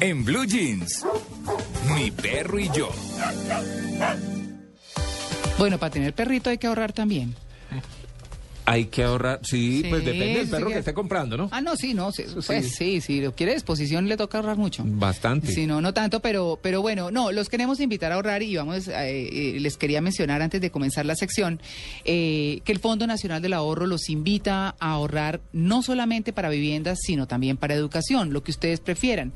En Blue Jeans, mi perro y yo. Bueno, para tener perrito hay que ahorrar también. Hay que ahorrar, sí, Sí, pues depende del sí perro que- que esté comprando, ¿no? Ah, no, sí, no, sí, pues sí, si lo quiere exposición le toca ahorrar mucho. Bastante. Sí, no, no tanto, pero, pero bueno, no, los queremos invitar a ahorrar y vamos, eh, eh, les quería mencionar antes de comenzar la sección eh, que el Fondo Nacional del Ahorro los invita a ahorrar no solamente para viviendas, sino también para educación, lo que ustedes prefieran.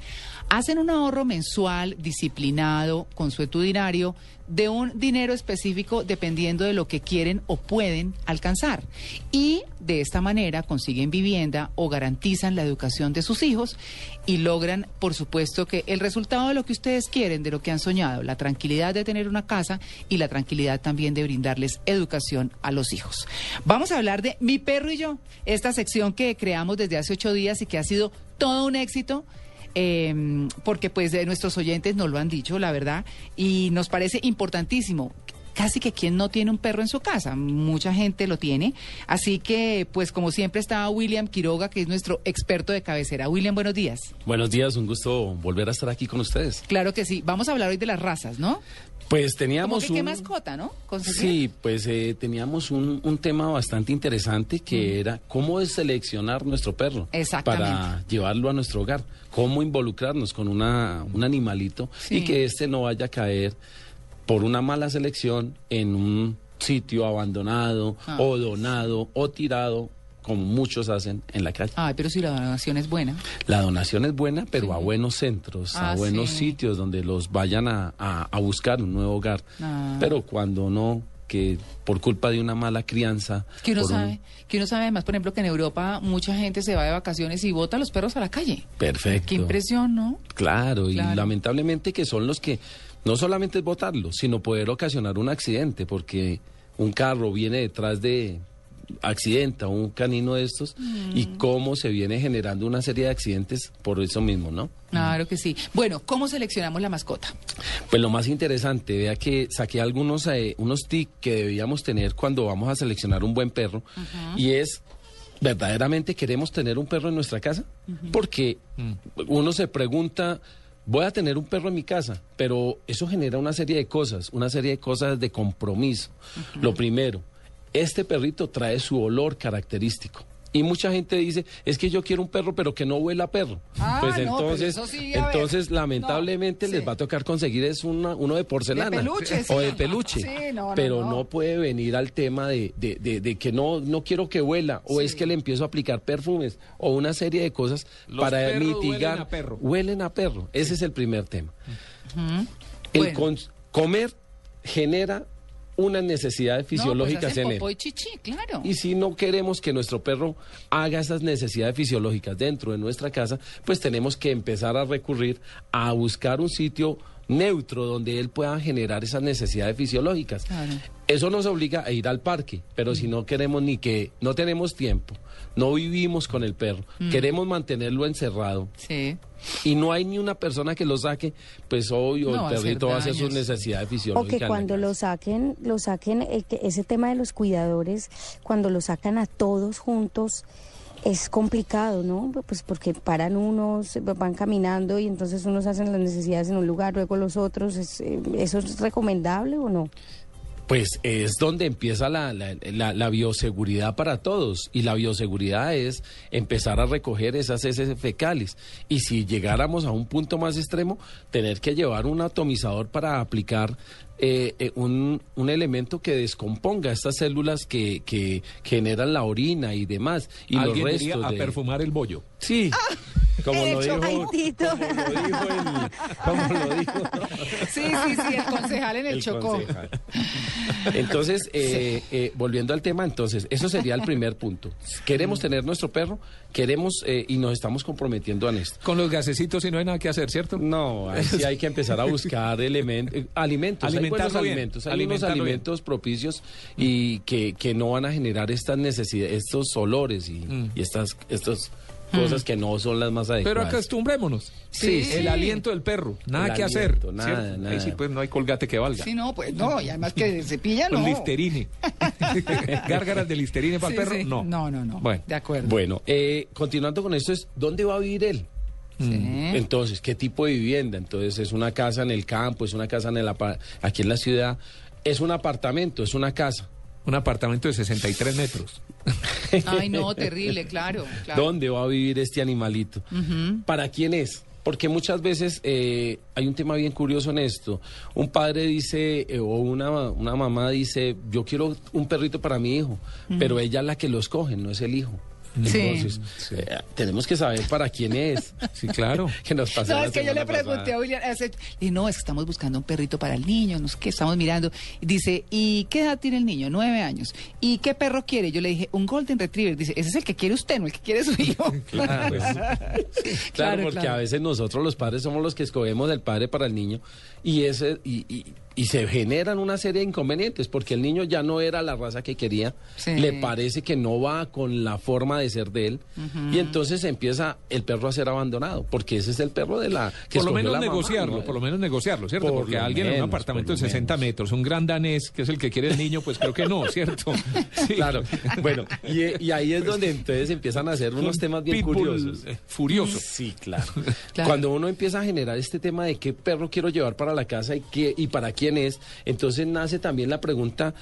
Hacen un ahorro mensual, disciplinado, consuetudinario, de un dinero específico dependiendo de lo que quieren o pueden alcanzar. Y de esta manera consiguen vivienda o garantizan la educación de sus hijos y logran, por supuesto, que el resultado de lo que ustedes quieren, de lo que han soñado, la tranquilidad de tener una casa y la tranquilidad también de brindarles educación a los hijos. Vamos a hablar de Mi Perro y yo, esta sección que creamos desde hace ocho días y que ha sido todo un éxito eh, porque pues de nuestros oyentes nos lo han dicho, la verdad, y nos parece importantísimo. Casi que quien no tiene un perro en su casa, mucha gente lo tiene. Así que, pues como siempre está William Quiroga, que es nuestro experto de cabecera. William, buenos días. Buenos días, un gusto volver a estar aquí con ustedes. Claro que sí. Vamos a hablar hoy de las razas, ¿no? Pues Como teníamos que qué un... mascota, ¿no? Sí, pues eh, teníamos un, un tema bastante interesante que era cómo seleccionar nuestro perro para llevarlo a nuestro hogar, cómo involucrarnos con una, un animalito Sí. y que éste no vaya a caer por una mala selección en un sitio abandonado Ah. o donado o tirado como muchos hacen en la calle. Ay, pero si la donación es buena. La donación es buena, pero Sí. a buenos centros, Ah, a buenos sí. sitios donde los vayan a, a- a buscar un nuevo hogar. Ah. Pero cuando no, que por culpa de una mala crianza... Que uno por un- sabe, que uno sabe además, por ejemplo, que en Europa mucha gente se va de vacaciones y bota a los perros a la calle. Perfecto. Qué impresión, ¿no? Claro, y lamentablemente que son los que no solamente es botarlos, sino poder ocasionar un accidente, porque un carro viene detrás de accidenta un canino de estos y Mm. cómo se viene generando una serie de accidentes por eso mismo, ¿no? Claro que sí. Bueno, ¿cómo seleccionamos la mascota? Pues lo más interesante, vea que saqué algunos eh, unos tips que debíamos tener cuando vamos a seleccionar un buen perro y es verdaderamente queremos tener un perro en nuestra casa porque uno se pregunta voy a tener un perro en mi casa, pero eso genera una serie de cosas, una serie de cosas de compromiso. Lo primero, este perrito trae su olor característico. Y mucha gente dice, es que yo quiero un perro, pero que no huela a perro. Ah, pues no, pero entonces, sí, entonces lamentablemente No, les va a tocar conseguir es una- uno de porcelana. De peluche, O sí. de peluche. Sí, no, no, pero no. no. puede venir al tema de, de- de- de que no, no quiero que huela, o es que le empiezo a aplicar perfumes, o una serie de cosas Los para mitigar. huelen a perro. Huelen a perro. Ese es el primer tema. El Bueno. comer genera unas necesidades fisiológicas no, pues hacen en él. y chichi, claro. Y si no queremos que nuestro perro haga esas necesidades fisiológicas dentro de nuestra casa, pues tenemos que empezar a recurrir a buscar un sitio neutro donde él pueda generar esas necesidades fisiológicas. Claro. Eso nos obliga a ir al parque, pero si no queremos ni que, no tenemos tiempo, no vivimos con el perro, Mm. queremos mantenerlo encerrado Sí. y no hay ni una persona que lo saque, pues obvio No, el perrito va a hacer sus necesidades O fisiológicas. que en la cuando lo saquen, lo saquen, el que- ese tema de los cuidadores, cuando lo sacan a todos juntos, es complicado, ¿no? Pues porque paran unos, van caminando y entonces unos hacen las necesidades en un lugar, luego los otros. eh, ¿Eso es recomendable o no? Pues es donde empieza la, la- la- la bioseguridad para todos. Y la bioseguridad es empezar a recoger esas heces fecales. Y si llegáramos a un punto más extremo, tener que llevar un atomizador para aplicar eh, eh, un, un elemento que descomponga estas células que, que generan la orina y demás. Y los Alguien diría restos a de... perfumar el bollo. Sí, como lo dijo, como lo dijo el- como lo dijo Sí, sí, sí, el concejal en el, el Chocó. concejal. Entonces, eh, eh, volviendo al tema, entonces, eso sería el primer punto. Queremos tener nuestro perro, queremos eh, y nos estamos comprometiendo en esto. Con los gasecitos y no hay nada que hacer, ¿cierto? No, sí hay que empezar a buscar elementos, alimentos, hay buenos Alimentarlo bien, alimentos, hay unos bien. alimentos propicios y que, que no van a generar estas necesidades, estos olores y, Mm. y estas, estas cosas que no son las más Pero adecuadas. acostumbrémonos. Sí, El sí. aliento del perro. Nada El que aliento, hacer. nada, ¿cierto? nada. Ahí sí, pues no hay colgate que valga. Sí, no, pues no, y además que se pilla, no. Listerine. Gárgaras de listerine para Sí, el perro, sí. no. No, no, no. Bueno. De acuerdo. Bueno, eh, continuando con esto es, ¿dónde va a vivir él? Sí. Entonces, ¿qué tipo de vivienda? Entonces, ¿es una casa en el campo? ¿Es una casa en el aquí en la ciudad? ¿Es un apartamento? ¿Es una casa? Un apartamento de 63 metros. Ay, no, terrible, claro. claro. ¿Dónde va a vivir este animalito? ¿Para quién es? Porque muchas veces eh, hay un tema bien curioso en esto. Un padre dice, eh, o una, una mamá dice, yo quiero un perrito para mi hijo, pero ella es la que lo escoge, no es el hijo. Sí. Entonces, eh, tenemos que saber para quién es. Sí, claro. que nos No, la es que yo le pregunté pasada. a William, hace- y no, es que estamos buscando un perrito para el niño, no sé qué, estamos mirando. Y Dice, ¿y qué edad tiene el niño? Nueve años. ¿Y qué perro quiere? Yo le dije, un Golden Retriever. Dice, ese es el que quiere usted, no el que quiere su hijo. Claro, pues, claro, Claro, porque claro. a veces nosotros los padres somos los que escogemos el padre para el niño y ese y, y- y se generan una serie de inconvenientes porque el niño ya no era la raza que quería, Sí. le parece que no va con la forma de ser de él y entonces empieza el perro a ser abandonado porque ese es el perro de la que Por lo menos la mamá, negociarlo, ¿no? por lo menos negociarlo, ¿cierto? Por Porque alguien en un apartamento de lo 60 menos. metros, un gran danés, que es el que quiere el niño, pues creo que no, ¿cierto? Sí. Claro, bueno, y, y ahí es donde entonces empiezan a hacer unos Un temas bien curiosos. eh, furioso. Sí, claro. Claro. Cuando uno empieza a generar este tema de qué perro quiero llevar para la casa y, qué, y para quién es, entonces nace también la pregunta,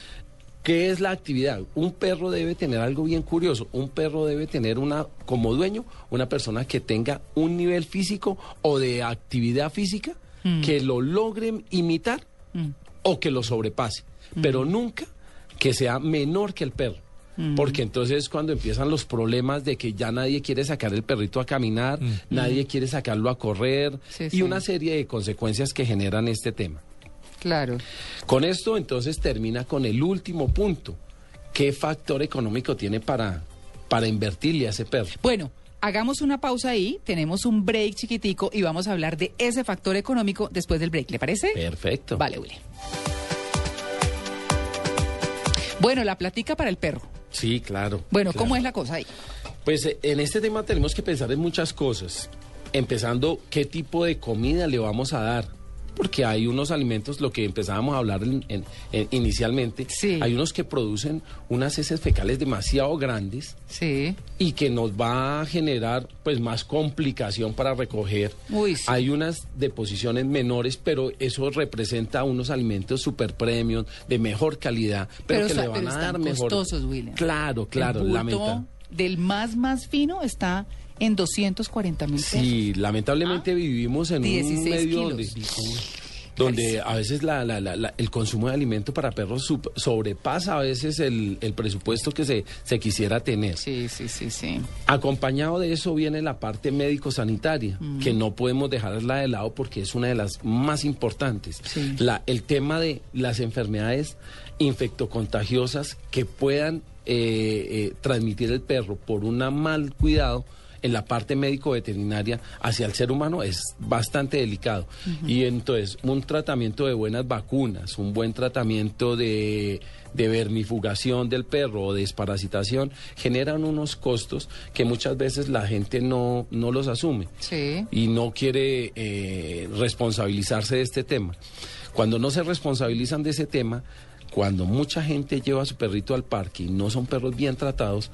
¿qué es la actividad? Un perro debe tener algo bien curioso. Un perro debe tener una, como dueño, una persona que tenga un nivel físico o de actividad física que lo logre imitar o que lo sobrepase, pero nunca que sea menor que el perro. Porque entonces es cuando empiezan los problemas de que ya nadie quiere sacar el perrito a caminar, nadie quiere sacarlo a correr Sí, y sí. una serie de consecuencias que generan este tema. Claro. Con esto entonces termina con el último punto. ¿Qué factor económico tiene para, para invertirle a ese perro? Bueno, hagamos una pausa ahí, tenemos un break chiquitico y vamos a hablar de ese factor económico después del break, ¿le parece? Perfecto. Vale, William. Bueno, la platica para el perro. Sí, claro. Bueno, claro. ¿cómo es la cosa ahí? Pues eh, en este tema tenemos que pensar en muchas cosas. Empezando, ¿qué tipo de comida le vamos a dar? Porque hay unos alimentos, lo que empezábamos a hablar en- en- en- inicialmente, Sí. hay unos que producen unas heces fecales demasiado grandes Sí. y que nos va a generar pues más complicación para recoger. Uy, sí. Hay unas deposiciones menores, pero eso representa unos alimentos super premium, de mejor calidad, pero, Pero que le van pero a están dar mejor. costosos, William. Claro, claro, El bulto del más más fino está en 240 mil pesos. Sí, lamentablemente vivimos en un 16 medio kilos. donde, donde a veces la- la- la- la- el consumo de alimento para perros sup- sobrepasa a veces el, el presupuesto que se, se quisiera tener. Sí, sí, sí, sí. Acompañado de eso viene la parte médico-sanitaria, Mm. que no podemos dejarla de lado porque es una de las más importantes. Sí. La- el tema de las enfermedades infectocontagiosas que puedan eh, eh, transmitir el perro por un mal cuidado en la parte médico-veterinaria hacia el ser humano es bastante delicado. Y entonces, un tratamiento de buenas vacunas, un buen tratamiento de, de vermifugación del perro o de desparasitación, generan unos costos que muchas veces la gente no, no los asume Sí. y no quiere eh, responsabilizarse de este tema. Cuando no se responsabilizan de ese tema, cuando mucha gente lleva a su perrito al parque y no son perros bien tratados,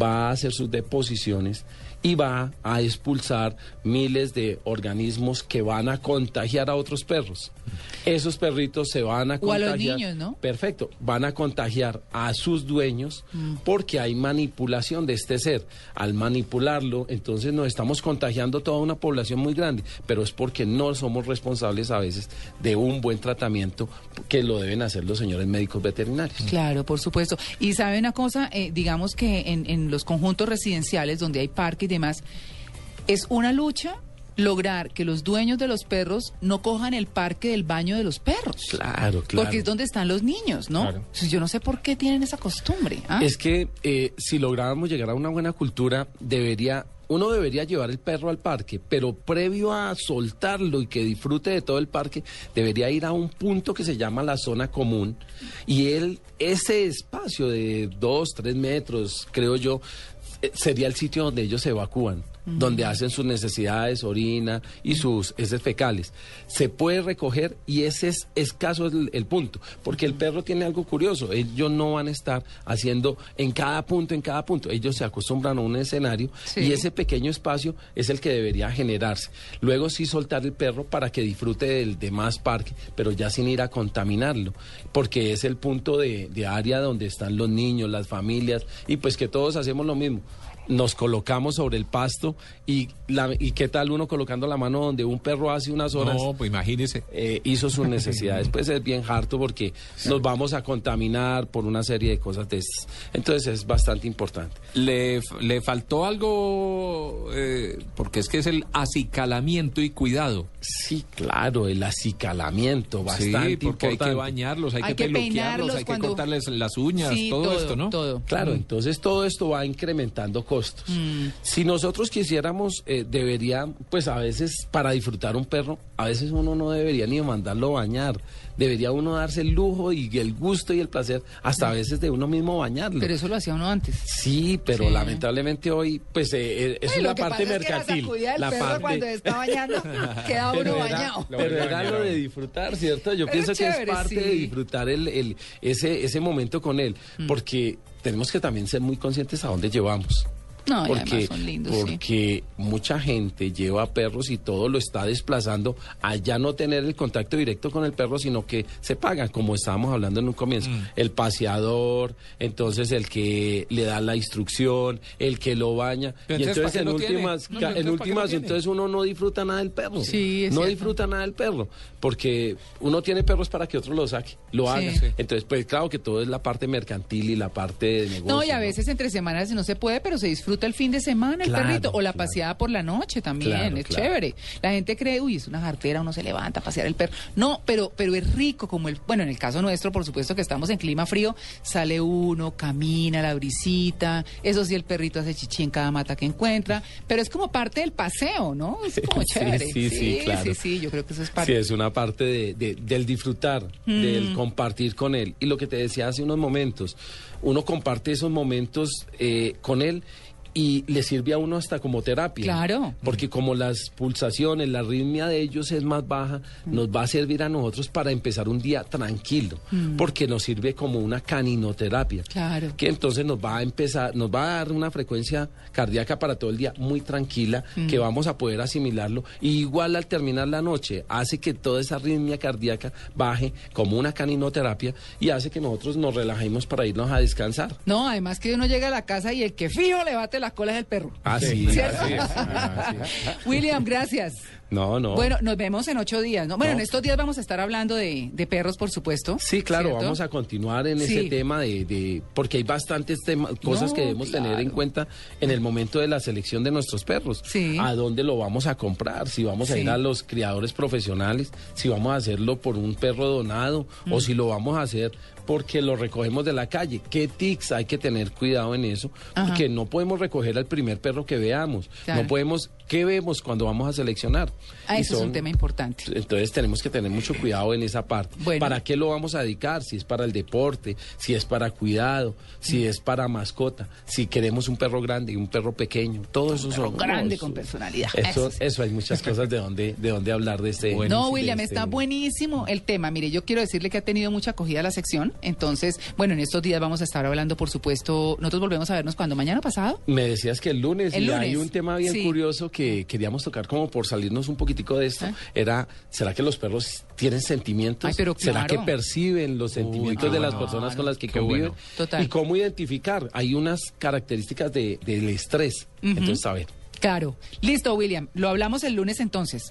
va a hacer sus deposiciones y va a expulsar miles de organismos que van a contagiar a otros perros. Esos perritos se van a O a los contagiar. niños, ¿no? Perfecto, van a contagiar a sus dueños porque hay manipulación de este ser. Al manipularlo, entonces nos estamos contagiando toda una población muy grande, pero es porque no somos responsables a veces de un buen tratamiento que lo deben hacer los señores médicos veterinarios. Claro, por supuesto. Y sabe una cosa, Eh, digamos que en, en los conjuntos residenciales donde hay parque y demás, es una lucha lograr que los dueños de los perros no cojan el parque del baño de los perros. Claro, claro. Porque es donde están los niños, ¿no? Claro. Yo no sé por qué tienen esa costumbre. ¿ah? Es que eh, si lográramos llegar a una buena cultura, debería, uno debería llevar el perro al parque, pero previo a soltarlo y que disfrute de todo el parque, debería ir a un punto que se llama la zona común y él, ese espacio de dos, tres metros, creo yo, sería el sitio donde ellos se evacúan. Donde hacen sus necesidades, orina y sus heces fecales. Se puede recoger y ese es escaso el, el punto, porque el perro tiene algo curioso, ellos no van a estar haciendo en cada punto, en cada punto, ellos se acostumbran a un escenario Sí. y ese pequeño espacio es el que debería generarse. Luego sí soltar el perro para que disfrute del demás parque, pero ya sin ir a contaminarlo, porque es el punto de, de área donde están los niños, las familias, y pues que todos hacemos lo mismo. Nos colocamos sobre el pasto y, la, y qué tal uno colocando la mano donde un perro hace unas horas No, pues imagínese. eh, hizo sus necesidades. Pues es bien harto porque nos vamos a contaminar por una serie de cosas de esas. Entonces es bastante importante. Le, le faltó algo, eh, porque es que es el acicalamiento y cuidado. Sí, claro, el acicalamiento, bastante sí, porque hay importante. que bañarlos, hay, Hay que, que peluquearlos, peinarlos hay cuando- que cortarles las uñas, Sí, todo, esto, ¿no? Todo. Claro, entonces todo esto va incrementando costos. Si nosotros quisiéramos, eh, debería, pues a veces para disfrutar un perro, a veces uno no debería ni mandarlo bañar. Debería uno darse el lujo y el gusto y el placer, hasta a veces de uno mismo bañarlo. Pero eso lo hacía uno antes. Sí, pero Sí. lamentablemente hoy, pues eh, eh, eso Ay, es la parte pasa es que la mercantil. la perro parte- cuando está bañando, queda uno pero era, bañado. Pero era lo de disfrutar, ¿cierto? Yo Pero pienso que es parte de sí. Mm. disfrutar el, el- ese, ese momento con él, porque tenemos que también ser muy conscientes a dónde llevamos. No, porque, son lindos, sí. porque mucha gente lleva perros y todo lo está desplazando a ya no tener el contacto directo con el perro, sino que se paga, como estábamos hablando en un comienzo. Mm. El paseador, entonces el que le da la instrucción, el que lo baña. Pero y entonces, entonces ¿para en últimas, No, ca- entonces, en ¿para qué lo últimas entonces uno no disfruta nada del perro. Sí, es no cierto. disfruta nada del perro, porque uno tiene perros para que otro lo saque, lo Sí. haga. Sí. Entonces, pues claro que todo es la parte mercantil y la parte de negocio. No, y a veces entre semanas no se puede, pero se disfruta el fin de semana el Claro, perrito. O la claro. paseada por la noche también, Claro, es chévere. La gente cree, uy, es una jartera, uno se levanta a pasear el perro. No, pero, pero es rico como el, bueno, en el caso nuestro, por supuesto que estamos en clima frío, sale uno, camina la brisita, eso sí, el perrito hace chichi en cada mata que encuentra, pero es como parte del paseo, ¿no? Es como Sí, chévere. sí, sí, claro. Sí, sí, yo creo que eso es Sí, parte. es una parte de, de- del disfrutar, Mm. del compartir con él. Y lo que te decía hace unos momentos, uno comparte esos momentos eh, con él y le sirve a uno hasta como terapia. Claro. Porque como las pulsaciones, la arritmia de ellos es más baja, nos va a servir a nosotros para empezar un día tranquilo, porque nos sirve como una caninoterapia. Claro. Que entonces nos va a empezar, nos va a dar una frecuencia cardíaca para todo el día muy tranquila, que vamos a poder asimilarlo. Y igual al terminar la noche, hace que toda esa arritmia cardíaca baje como una caninoterapia y hace que nosotros nos relajemos para irnos a descansar. No, además que uno llega a la casa y el que fijo le las colas es el perro. Así, ¿Cierto? Así es, así es. William, gracias. No, no. Bueno, nos vemos en ocho días, ¿no? Bueno, No. en estos días vamos a estar hablando de, de perros, por supuesto. Sí, claro, ¿cierto? vamos a continuar en Sí. ese tema de, de- porque hay bastantes temas, cosas No, que debemos tener en cuenta en el momento de la selección de nuestros perros. Sí. A dónde lo vamos a comprar, si vamos a Sí. ir a los criadores profesionales, si vamos a hacerlo por un perro donado Mm. o si lo vamos a hacer porque lo recogemos de la calle. ¿Qué tics hay que tener cuidado en eso? Ajá. Porque no podemos recoger al primer perro que veamos. Claro. No podemos, ¿qué vemos cuando vamos a seleccionar? Ah, eso es un tema importante. entonces tenemos que tener mucho cuidado en esa parte. Bueno. ¿Para qué lo vamos a dedicar? Si es para el deporte, si es para cuidado, si Mm. es para mascota, si queremos un perro grande y un perro pequeño, todo eso son grande no, con personalidad. Eso, Eso sí. eso hay muchas cosas de donde, de donde hablar de este. Bueno, No, William, este- está buenísimo el tema. Mire, yo quiero decirle que ha tenido mucha acogida la sección. Entonces, bueno, en estos días vamos a estar hablando, por supuesto. Nosotros volvemos a vernos cuando mañana pasado. Me decías que el lunes, El y hay lunes, un tema bien sí. curioso que queríamos tocar como por salirnos un poquitico de esto, ¿Eh? era, ¿será que los perros tienen sentimientos? Ay, pero ¿Será claro. que perciben los sentimientos de las personas con las que conviven? bueno. Total. ¿Y cómo identificar? Hay unas características de, del estrés. Entonces, a ver. Claro. Listo, William. Lo hablamos el lunes entonces.